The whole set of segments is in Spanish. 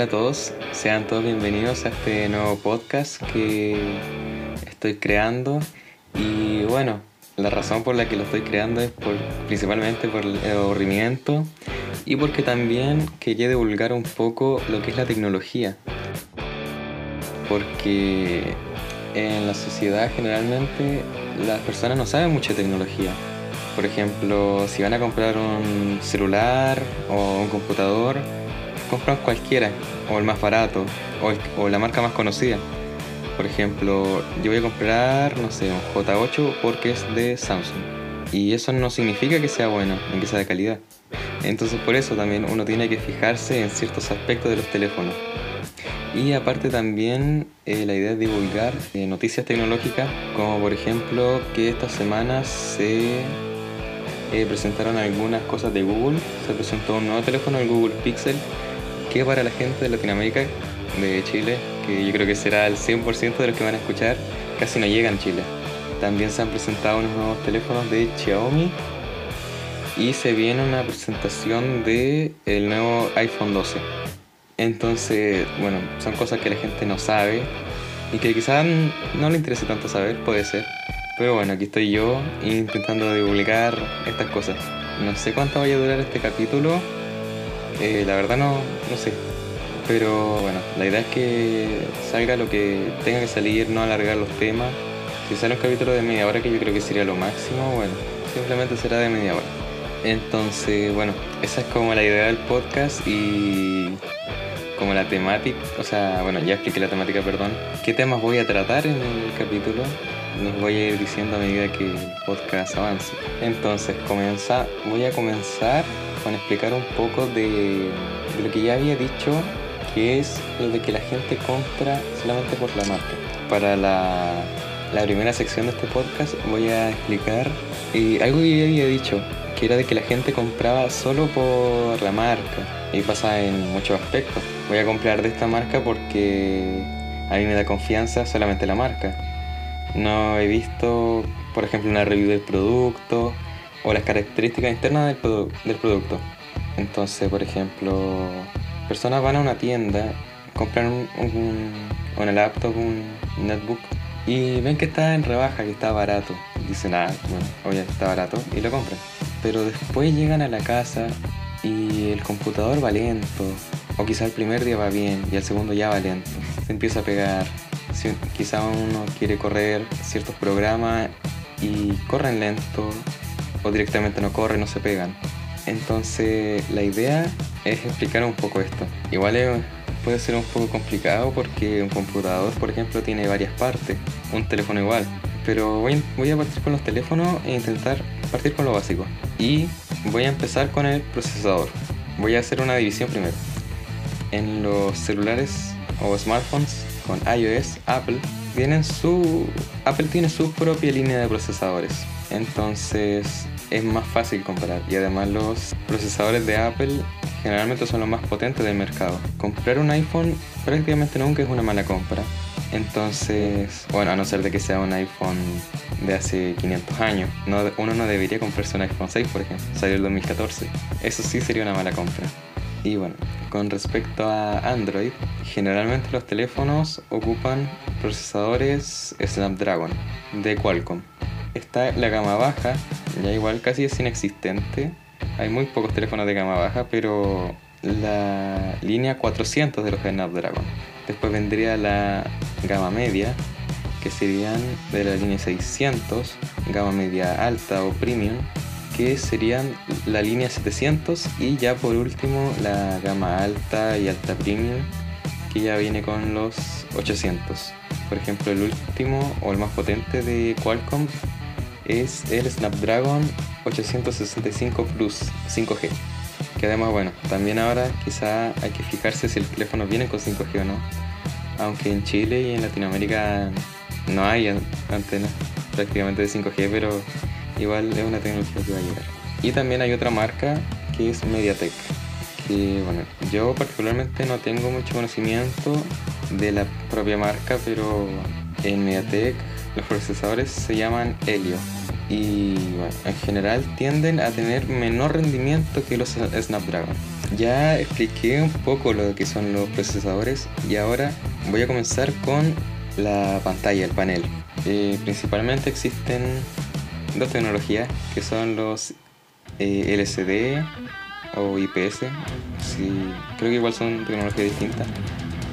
Hola a todos, sean todos bienvenidos a este nuevo podcast que estoy creando y bueno, la razón por la que lo estoy creando es principalmente por el aburrimiento y porque también quería divulgar un poco lo que es la tecnología. Porque en la sociedad generalmente las personas no saben mucho de tecnología. Por ejemplo, si van a comprar un celular o un computador, compran cualquiera, o el más barato, o, la marca más conocida. Por ejemplo, yo voy a comprar, no sé, un J8 porque es de Samsung. Y eso no significa que sea bueno, ni que sea de calidad. Entonces por eso también uno tiene que fijarse en ciertos aspectos de los teléfonos. Y aparte también eh, la idea es divulgar eh, noticias tecnológicas, como por ejemplo que esta semana se eh, presentaron algunas cosas de Google. Se presentó un nuevo teléfono, el Google Pixel, que para la gente de Latinoamérica, de Chile, que yo creo que será el 100% de los que van a escuchar, casi no llegan a Chile. También se han presentado unos nuevos teléfonos de Xiaomi y se viene una presentación de el nuevo iPhone 12. Entonces, bueno, son cosas que la gente no sabe y que quizás no le interese tanto saber, puede ser. Pero bueno, aquí estoy yo intentando divulgar estas cosas. No sé cuánto vaya a durar este capítulo, eh, la verdad no, no sé. Pero bueno, la idea es que salga lo que tenga que salir, no alargar los temas. Si sale un capítulo de media hora, que yo creo que sería lo máximo, bueno, simplemente será de media hora. Entonces, bueno, esa es como la idea del podcast y como la temática, o sea, bueno, ya expliqué la temática, perdón. ¿Qué temas voy a tratar en el capítulo? Les voy a ir diciendo a medida que el podcast avance. Entonces, comienza, voy a comenzar con explicar un poco de, lo que ya había dicho, que es lo de que la gente compra solamente por la marca. Para la, primera sección de este podcast voy a explicar eh, algo que ya había dicho, que era de que la gente compraba solo por la marca. Y pasa en muchos aspectos. Voy a comprar de esta marca porque a mí me da confianza solamente la marca. No he visto, por ejemplo, una review del producto o las características internas del, del producto. Entonces, por ejemplo, personas van a una tienda, compran un, una laptop, un netbook y ven que está en rebaja, que está barato. Dicen, ah, bueno, oye, está barato y lo compran. Pero después llegan a la casa y el computador va lento, o quizá el primer día va bien y el segundo ya va lento. Se empieza a pegar. Quizá uno quiere correr ciertos programas y corren lento o directamente no corren, no se pegan. Entonces la idea es explicar un poco esto. Igual puede ser un poco complicado porque un computador, por ejemplo, tiene varias partes, un teléfono igual. Pero voy, voy a partir con los teléfonos e intentar partir con lo básico. Y voy a empezar con el procesador. Voy a hacer una división primero. En los celulares o smartphones con iOS, Apple, tienen su, Apple tiene su propia línea de procesadores. Entonces es más fácil comparar y además los procesadores de Apple generalmente son los más potentes del mercado. Comprar un iPhone prácticamente nunca es una mala compra. Entonces, bueno, a no ser de que sea un iPhone de hace 500 años, uno no debería comprarse un iPhone 6, por ejemplo, salió el 2014. Eso sí sería una mala compra. Y bueno, con respecto a Android, generalmente los teléfonos ocupan procesadores Snapdragon de Qualcomm está la gama baja, ya igual casi es inexistente. Hay muy pocos teléfonos de gama baja, pero la línea 400 de los Snapdragon. Después vendría la gama media, que serían de la línea 600, gama media alta o premium, que serían la línea 700 y ya por último la gama alta y alta premium, que ya viene con los 800. Por ejemplo, el último o el más potente de Qualcomm es el Snapdragon 865 Plus 5G. Que además, bueno, también ahora quizá hay que fijarse si el teléfono viene con 5G o no. Aunque en Chile y en Latinoamérica no hay antenas prácticamente de 5G, pero igual es una tecnología que va a llegar. Y también hay otra marca que es Mediatek. Que bueno, yo particularmente no tengo mucho conocimiento de la propia marca, pero en Mediatek los procesadores se llaman Helio y bueno, en general tienden a tener menor rendimiento que los Snapdragon. ya expliqué un poco lo que son los procesadores y ahora voy a comenzar con la pantalla, el panel. Eh, principalmente existen dos tecnologías que son los eh, LCD o IPS. creo que igual son tecnologías distintas.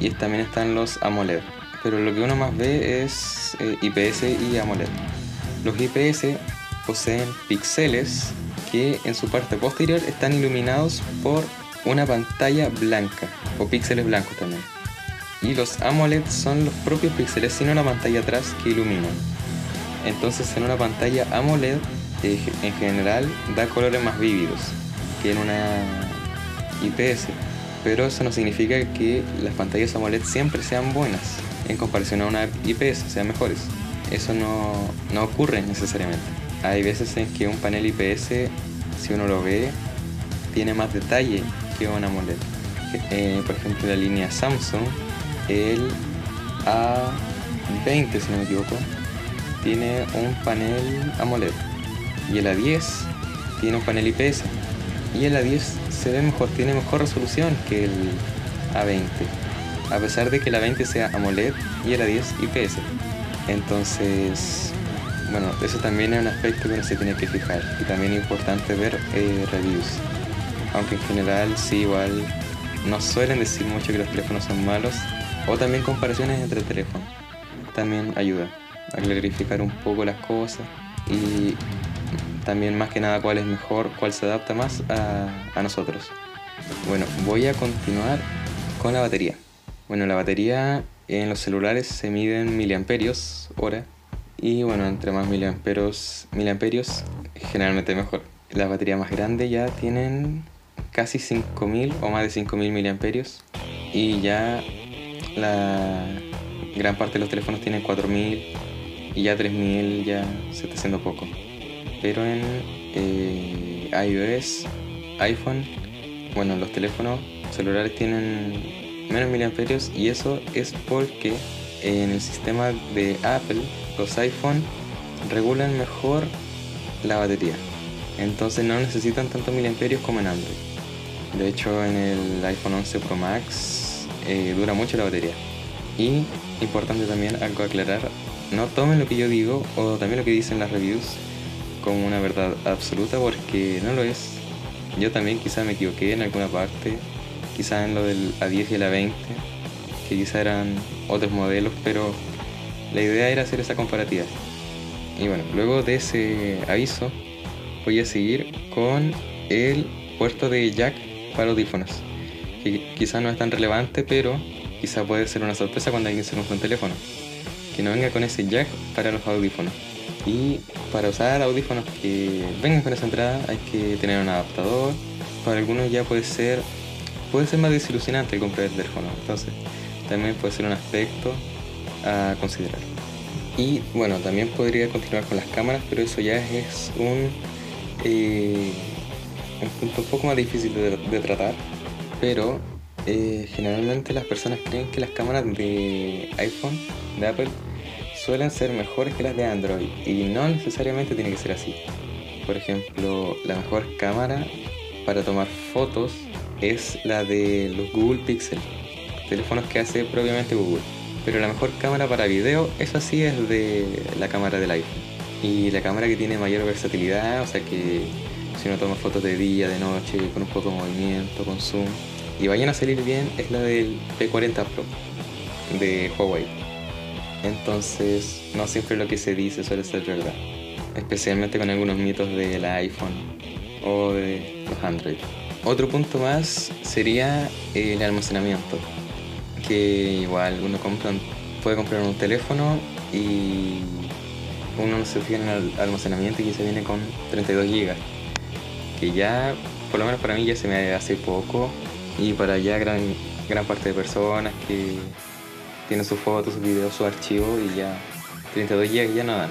Y también están los AMOLED. Pero lo que uno más ve es eh, IPS y AMOLED. Los IPS poseen píxeles que en su parte posterior están iluminados por una pantalla blanca o píxeles blancos también. Y los AMOLED son los propios píxeles sin una pantalla atrás que iluminan. Entonces en una pantalla AMOLED eh, en general da colores más vívidos que en una IPS. Pero eso no significa que las pantallas AMOLED siempre sean buenas en comparación a una IPS, sean mejores. Eso no, no ocurre necesariamente. Hay veces en que un panel IPS, si uno lo ve, tiene más detalle que una AMOLED. Eh, por ejemplo, la línea Samsung, el A20, si no me equivoco, tiene un panel AMOLED y el A10 tiene un panel IPS y el A10 se ve mejor, tiene mejor resolución que el A20 a pesar de que el A20 sea AMOLED y el A10 IPS entonces bueno, eso también es un aspecto que uno se tiene que fijar y también es importante ver eh, reviews. Aunque en general sí igual no suelen decir mucho que los teléfonos son malos o también comparaciones entre teléfonos también ayuda a clarificar un poco las cosas y también más que nada cuál es mejor, cuál se adapta más a, nosotros. Bueno, voy a continuar con la batería. Bueno, la batería en los celulares se mide en miliamperios hora y bueno, entre más miliamperios, miliamperios generalmente mejor. Las baterías más grandes ya tienen casi 5000 o más de 5000 miliamperios y ya la gran parte de los teléfonos tienen 4000 y ya 3000 ya se está haciendo poco pero en eh, iOS, iPhone, bueno, los teléfonos celulares tienen menos miliamperios y eso es porque en el sistema de Apple los iPhone regulan mejor la batería. Entonces no necesitan tanto miliamperios como en Android. De hecho en el iPhone 11 Pro Max eh, dura mucho la batería. Y importante también algo aclarar, no tomen lo que yo digo o también lo que dicen las reviews como una verdad absoluta porque no lo es. Yo también quizá me equivoqué en alguna parte, quizá en lo del A10 y el A20, que quizá eran otros modelos, pero la idea era hacer esa comparativa. Y bueno, luego de ese aviso voy a seguir con el puerto de jack para audífonos, que quizá no es tan relevante, pero quizá puede ser una sorpresa cuando alguien se compra un teléfono, que no venga con ese jack para los audífonos. Y para usar audífonos que vengan con esa entrada hay que tener un adaptador. Para algunos ya puede ser, puede ser más desilusionante comprar el teléfono. Entonces también puede ser un aspecto a considerar. Y bueno, también podría continuar con las cámaras, pero eso ya es un, eh, un punto un poco más difícil de, tratar. Pero eh, generalmente las personas creen que las cámaras de iPhone, de Apple, suelen ser mejores que las de Android y no necesariamente tiene que ser así. Por ejemplo, la mejor cámara para tomar fotos es la de los Google Pixel, teléfonos que hace propiamente Google. Pero la mejor cámara para video, eso sí es de la cámara del iPhone. Y la cámara que tiene mayor versatilidad, o sea que si uno toma fotos de día, de noche, con un poco de movimiento, con zoom, y vayan a salir bien, es la del P40 Pro de Huawei. Entonces, no siempre lo que se dice suele ser verdad, especialmente con algunos mitos del iPhone o de los Android. Otro punto más sería el almacenamiento, que igual uno compra, puede comprar un teléfono y uno no se fija en el almacenamiento y se viene con 32 GB, que ya, por lo menos para mí ya se me hace poco y para ya gran, gran parte de personas que tiene sus fotos, sus videos, su archivo y ya 32 GB ya no dan.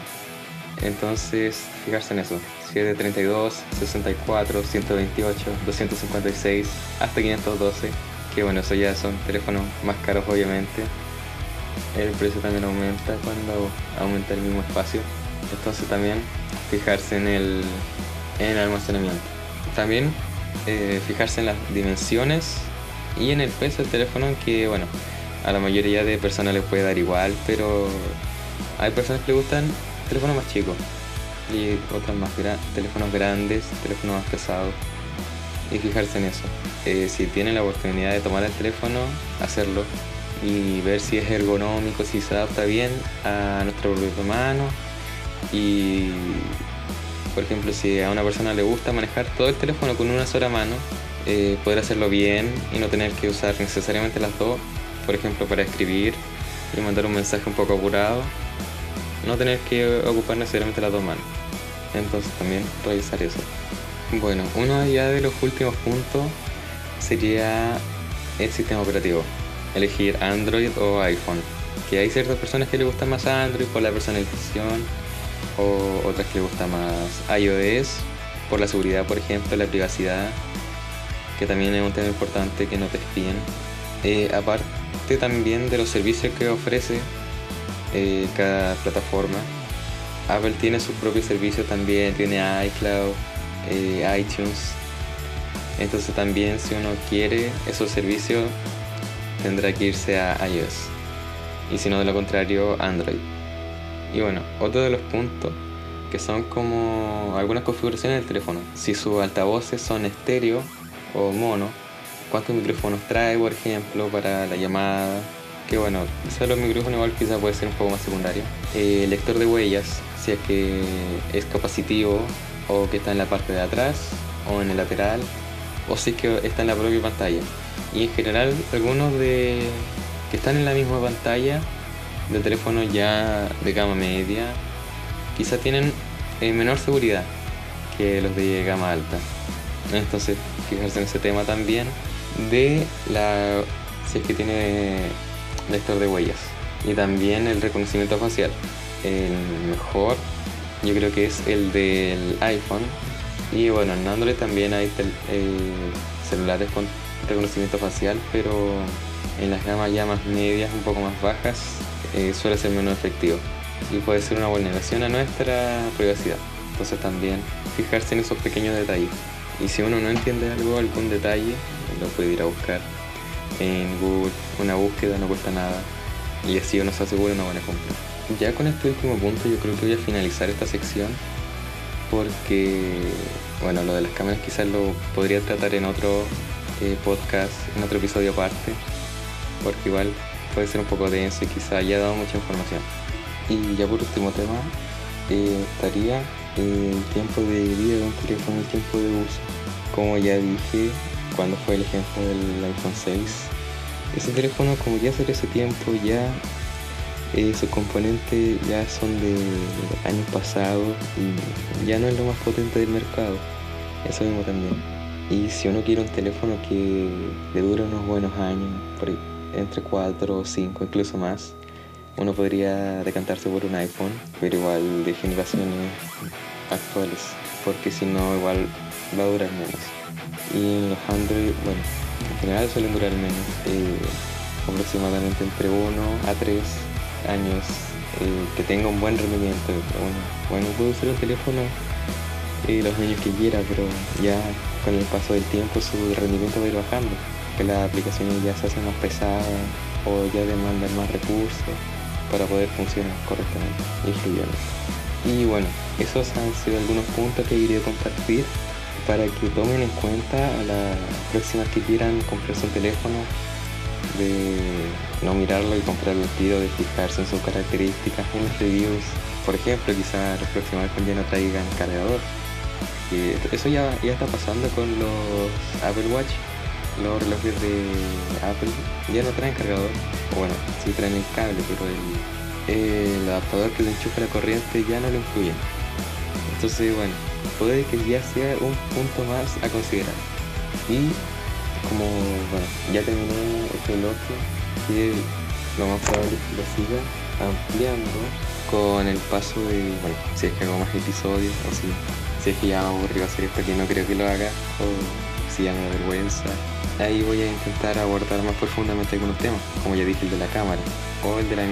Entonces, fijarse en eso. Si es de 32, 64, 128, 256, hasta 512, que bueno, eso ya son teléfonos más caros obviamente. El precio también aumenta cuando aumenta el mismo espacio. Entonces también fijarse en el, en el almacenamiento. También eh, fijarse en las dimensiones y en el peso del teléfono, que bueno, a la mayoría de personas les puede dar igual, pero hay personas que le gustan teléfonos más chicos y otras más grandes, teléfonos grandes, teléfonos más pesados y fijarse en eso. Eh, si tienen la oportunidad de tomar el teléfono, hacerlo y ver si es ergonómico, si se adapta bien a nuestra propia mano y por ejemplo si a una persona le gusta manejar todo el teléfono con una sola mano, eh, poder hacerlo bien y no tener que usar necesariamente las dos, por ejemplo para escribir y mandar un mensaje un poco apurado, no tener que ocupar necesariamente las dos manos. Entonces también revisar eso. Bueno, uno ya de los últimos puntos sería el sistema operativo. Elegir Android o iPhone. Que hay ciertas personas que le gustan más Android por la personalización o otras que le gusta más iOS por la seguridad, por ejemplo, la privacidad, que también es un tema importante que no te espíen. Eh, aparte también de los servicios que ofrece eh, cada plataforma. Apple tiene sus propios servicios también, tiene iCloud, eh, iTunes. Entonces también si uno quiere esos servicios tendrá que irse a iOS. Y si no de lo contrario Android. Y bueno, otro de los puntos que son como algunas configuraciones del teléfono. Si sus altavoces son estéreo o mono, cuántos micrófonos trae, por ejemplo, para la llamada. Que bueno, quizás los micrófonos igual quizás puede ser un poco más secundario. Eh, lector de huellas, si es que es capacitivo o que está en la parte de atrás o en el lateral o si es que está en la propia pantalla. Y en general algunos de que están en la misma pantalla de teléfono ya de gama media quizá tienen eh, menor seguridad que los de gama alta. Entonces fijarse en ese tema también de la si es que tiene lector de huellas y también el reconocimiento facial. El mejor yo creo que es el del iPhone. Y bueno, en Android también hay eh, celulares con reconocimiento facial, pero en las gamas ya más medias, un poco más bajas, eh, suele ser menos efectivo. Y puede ser una vulneración a nuestra privacidad. Entonces también fijarse en esos pequeños detalles. Y si uno no entiende algo, algún detalle, lo puede ir a buscar en Google. Una búsqueda no cuesta nada. Y así uno se asegura una buena compra. Ya con este último punto yo creo que voy a finalizar esta sección porque, bueno, lo de las cámaras quizás lo podría tratar en otro eh, podcast, en otro episodio aparte, porque igual puede ser un poco denso y quizás haya dado mucha información. Y ya por último tema, eh, estaría el tiempo de vida de un teléfono, el tiempo de uso. Como ya dije, cuando fue el ejemplo del iPhone 6, ese teléfono como ya hace ese tiempo ya eh, sus componentes ya son de años pasados y ya no es lo más potente del mercado. Eso mismo también. Y si uno quiere un teléfono que le dure unos buenos años, entre 4 o 5, incluso más, uno podría decantarse por un iPhone, pero igual de generaciones actuales, porque si no, igual va a durar menos. Y los Android, bueno, en general suelen durar menos, eh, aproximadamente entre 1 a 3 años eh, que tenga un buen rendimiento. Bueno, bueno puedo usar el teléfono eh, los años que quiera, pero ya con el paso del tiempo su rendimiento va a ir bajando, que las aplicaciones ya se hacen más pesadas o ya demandan más recursos para poder funcionar correctamente y. Y bueno, esos han sido algunos puntos que quería compartir para que tomen en cuenta a las próximas que quieran comprarse un teléfono de no mirarlo y comprarlo al tiro, de fijarse en sus características, en los reviews. Por ejemplo, quizás los próximos ya no traigan cargador. Eso ya, ya está pasando con los Apple Watch. Los relojes de Apple ya no traen cargador. Bueno, sí traen el cable, pero el, adaptador que le enchufa la corriente ya no lo incluyen. Entonces, bueno, puede que ya sea un punto más a considerar. Y como bueno, ya terminé este bloque, que lo más probable es que lo siga ampliando con el paso de, bueno, si es que hago más episodios o si, es que ya me aburrido hacer esto que no creo que lo haga o si ya me da vergüenza. Ahí voy a intentar abordar más profundamente algunos temas, como ya dije el de la cámara o el de la,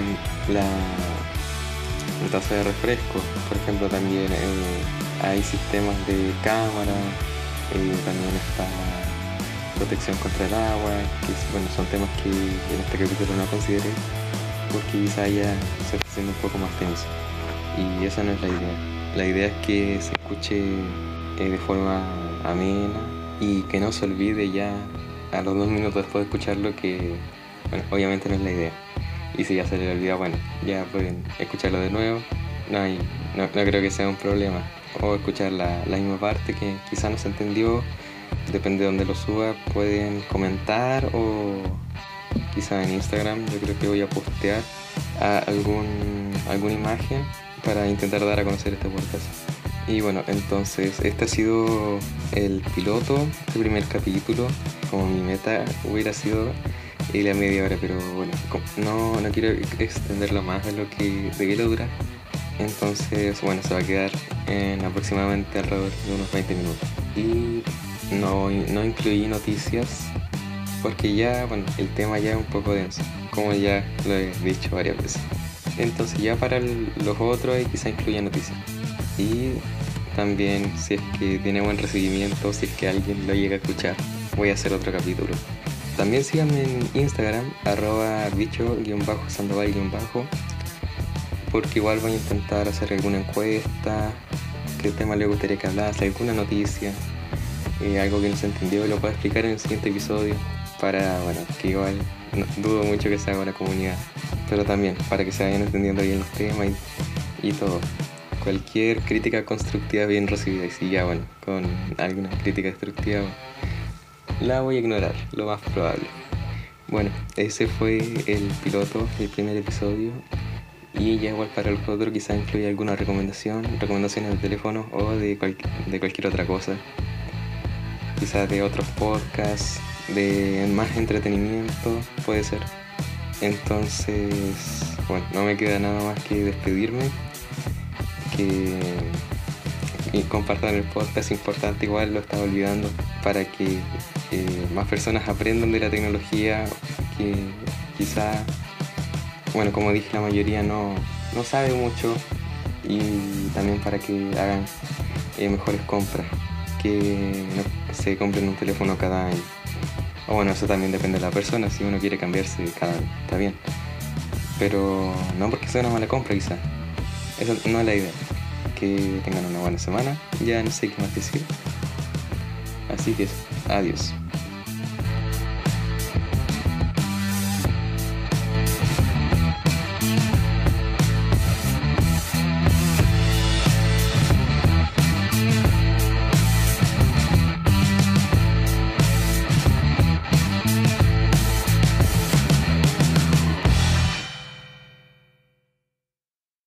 la, tasa de refresco. Por ejemplo, también eh, hay sistemas de cámara Eh, también está protección contra el agua, que bueno, son temas que en este capítulo no consideré porque quizá ya se está haciendo un poco más tenso. Y esa no es la idea. La idea es que se escuche eh, de forma amena y que no se olvide ya a los dos minutos después de escucharlo que obviamente no es la idea. Y si ya se le olvida, bueno, ya pueden escucharlo de nuevo. No, hay, no, creo que sea un problema. O escuchar la, misma parte que quizá no se entendió. Depende de dónde lo suba. Pueden comentar o quizá en Instagram. Yo creo que voy a postear algún, alguna imagen para intentar dar a conocer este podcast. Y bueno, entonces este ha sido el piloto, el primer capítulo. Como mi meta hubiera sido y la media hora, pero bueno, no, no quiero extenderlo más de lo que de que lo dura. Entonces, bueno, se va a quedar en aproximadamente alrededor de unos 20 minutos. Y no, no incluí noticias porque ya, bueno, el tema ya es un poco denso, como ya lo he dicho varias veces. Entonces ya para los otros quizá incluya noticias. Y también si es que tiene buen recibimiento, si es que alguien lo llega a escuchar, voy a hacer otro capítulo. También síganme en Instagram, arroba bicho-sandoval- porque igual voy a intentar hacer alguna encuesta, qué tema le gustaría que hablase, alguna noticia, eh, algo que no se entendió, lo puedo explicar en el siguiente episodio, para, bueno, que igual dudo mucho que se haga una comunidad, pero también para que se vayan entendiendo bien los temas y, y todo. Cualquier crítica constructiva bien recibida, y si ya, bueno, con alguna crítica destructiva la voy a ignorar, lo más probable. Bueno, ese fue el piloto del primer episodio. Y ya igual para los otros quizás incluye alguna recomendación, recomendaciones de teléfono o de, de cualquier otra cosa. Quizás de otros podcasts, de más entretenimiento, puede ser. Entonces, bueno, no me queda nada más que despedirme. Que y compartan el podcast, importante igual, lo estaba olvidando, para que más personas aprendan de la tecnología que quizá, bueno, como dije, la mayoría no, no sabe mucho y también para que hagan eh, mejores compras, que no se compren un teléfono cada año. O bueno, eso también depende de la persona, si uno quiere cambiarse cada año, está bien. Pero no porque sea una mala compra quizá. Esa no es la idea que tengan una buena semana. Ya no sé qué más decir. Así que adiós.